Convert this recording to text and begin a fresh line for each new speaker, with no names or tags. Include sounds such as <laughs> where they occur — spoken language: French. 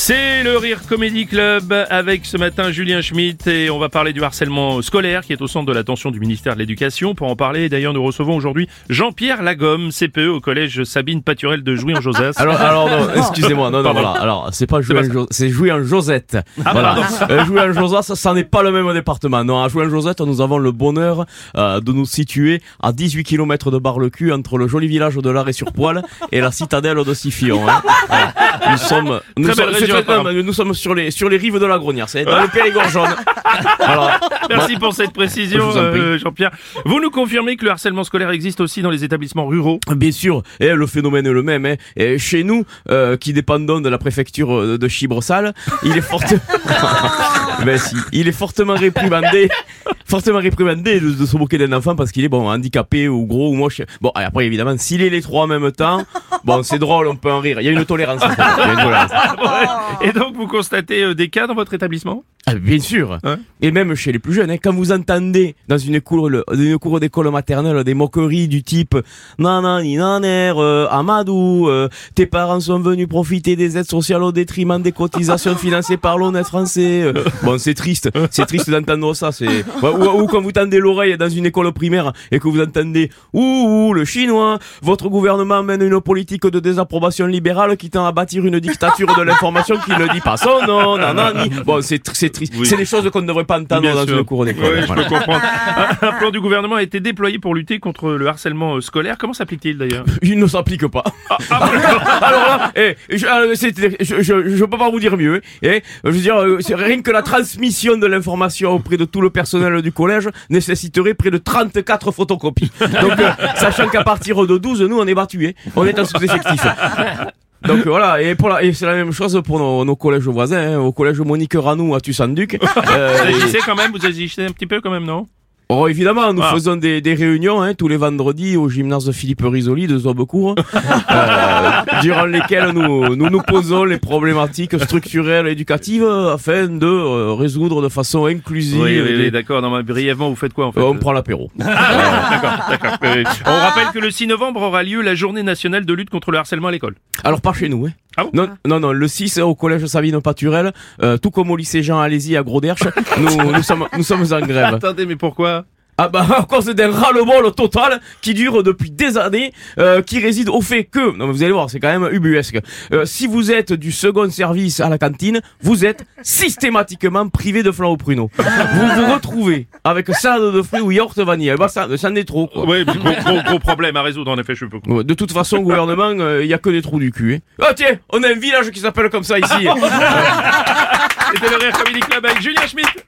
C'est le Rire Comedy Club avec ce matin Julien Schmitt et on va parler du harcèlement scolaire qui est au centre de l'attention du ministère de l'Éducation. Pour en parler, d'ailleurs, nous recevons aujourd'hui Jean-Pierre Lagomme, CPE au collège Sabine Paturel de Jouy en Josas. <laughs>
Alors, alors <laughs> non, excusez-moi, non, non, voilà. Alors, c'est pas
pas
en c'est Josette.
Ah,
voilà. Euh, jouer en Josas, ça, ça n'est pas le même département. Non, à jouer en Josette, nous avons le bonheur euh, de nous situer à 18 km de Bar-le-Cul entre le joli village de l'Arrêt-sur-Poil et la citadelle de Sifion. Hein. Voilà. Nous sommes, nous
Très
sommes,
apparemment.
nous sommes sur les sur les rives de la Gronière. C'est dans le Périgord jaune. Voilà.
Merci pour cette précision,
Je
euh, Jean-Pierre. Vous nous confirmez que le harcèlement scolaire existe aussi dans les établissements ruraux
Bien sûr, et le phénomène est le même. Hein. Et chez nous, euh, qui dépendons de la préfecture euh, de Chibresal, il est fort... <laughs> <laughs> ben si, il est fortement réprimandé, fortement réprimandé de, de se moquer d'un enfant parce qu'il est bon handicapé ou gros ou moche. Bon, et après évidemment, s'il est les trois en même temps, <laughs> bon c'est drôle, on peut en rire. Il y a une tolérance. Il y a une tolérance. <laughs>
Et donc vous constatez euh, des cas dans votre établissement?
Ah, bien sûr.
Hein
Et même chez les plus jeunes, hein, quand vous entendez dans une cour, le- une cour d'école maternelle des moqueries du type nanani naner, euh, Amadou, euh, tes parents sont venus profiter des aides sociales au détriment des cotisations <laughs> financées par l'honnête français. euh. Bon, c'est triste, c'est triste d'entendre ça. C'est ou, ou- ou quand vous tendez l'oreille dans une école primaire et que vous entendez ouh, ouh, le chinois, votre gouvernement mène une politique de désapprobation libérale qui tend à bâtir une dictature de l'information qui ne dit pas son nom, nanani. Bon, c'est c'est triste.
Oui.
C'est des choses qu'on ne devrait pas entendre dans
sûr.
une cour d'école.
Oui, je
Voilà.
peux comprendre. <laughs> Un, plan du gouvernement a été déployé pour lutter contre le harcèlement euh, scolaire. Comment s'applique-t-il d'ailleurs?
Il ne s'applique pas. <laughs> Alors là, eh, je, euh, c'est- je, je, je peux pas vous dire mieux. Eh, je veux dire, euh, c'est rien que la transmission de l'information auprès de tout le personnel du collège nécessiterait près de 34 photocopies. Donc, euh, sachant qu'à partir de 12, nous, on est battus. eh. On est en sous-effectif. <laughs> Donc voilà, et, pour la, et c'est la même chose pour nos, nos collèges voisins, hein. au collège Monique Ranou à Tussanduc. <laughs> Euh,
Vous agissez quand même, vous agissez un petit peu quand même, non?
Oh, évidemment, nous
Ah.
faisons des, des réunions hein, tous les vendredis au gymnase de Philippe Risoli de Zobecourt, <laughs> euh, durant lesquelles nous, nous nous posons les problématiques structurelles et éducatives afin de euh, résoudre de façon inclusive.
Oui, oui, oui, d'accord. Non, mais brièvement, vous faites quoi en fait?
Euh, on prend l'apéro.
D'accord, d'accord. Oui. On rappelle que le 6 novembre aura lieu la journée nationale de lutte contre le harcèlement à l'école.
Alors pas chez nous. Hein.
Ah bon
non, non, non, le 6 au collège Sabine Paturel, euh, tout comme au lycée Jean Alési à Gros-Derche, <laughs> nous, nous, sommes, nous sommes en grève.
Attendez, mais pourquoi?
Ah bah à cause d'un ras-le-bol total qui dure depuis des années, euh, qui réside au fait que, non mais vous allez voir, c'est quand même ubuesque. Euh, si vous êtes du second service à la cantine, vous êtes systématiquement privé de flan au pruneau. vous vous retrouvez avec salade de fruits ou yaourt vanille. Bah ça, ça en est trop quoi.
Oui, gros, gros, gros problème à résoudre en effet, je peux
Ouais, De toute façon, gouvernement, il y a que des trous du cul. Hein. Ah tiens, on a un village qui s'appelle comme ça ici. <laughs>
C'était le Rire Comedy Club avec Julien Schmitt.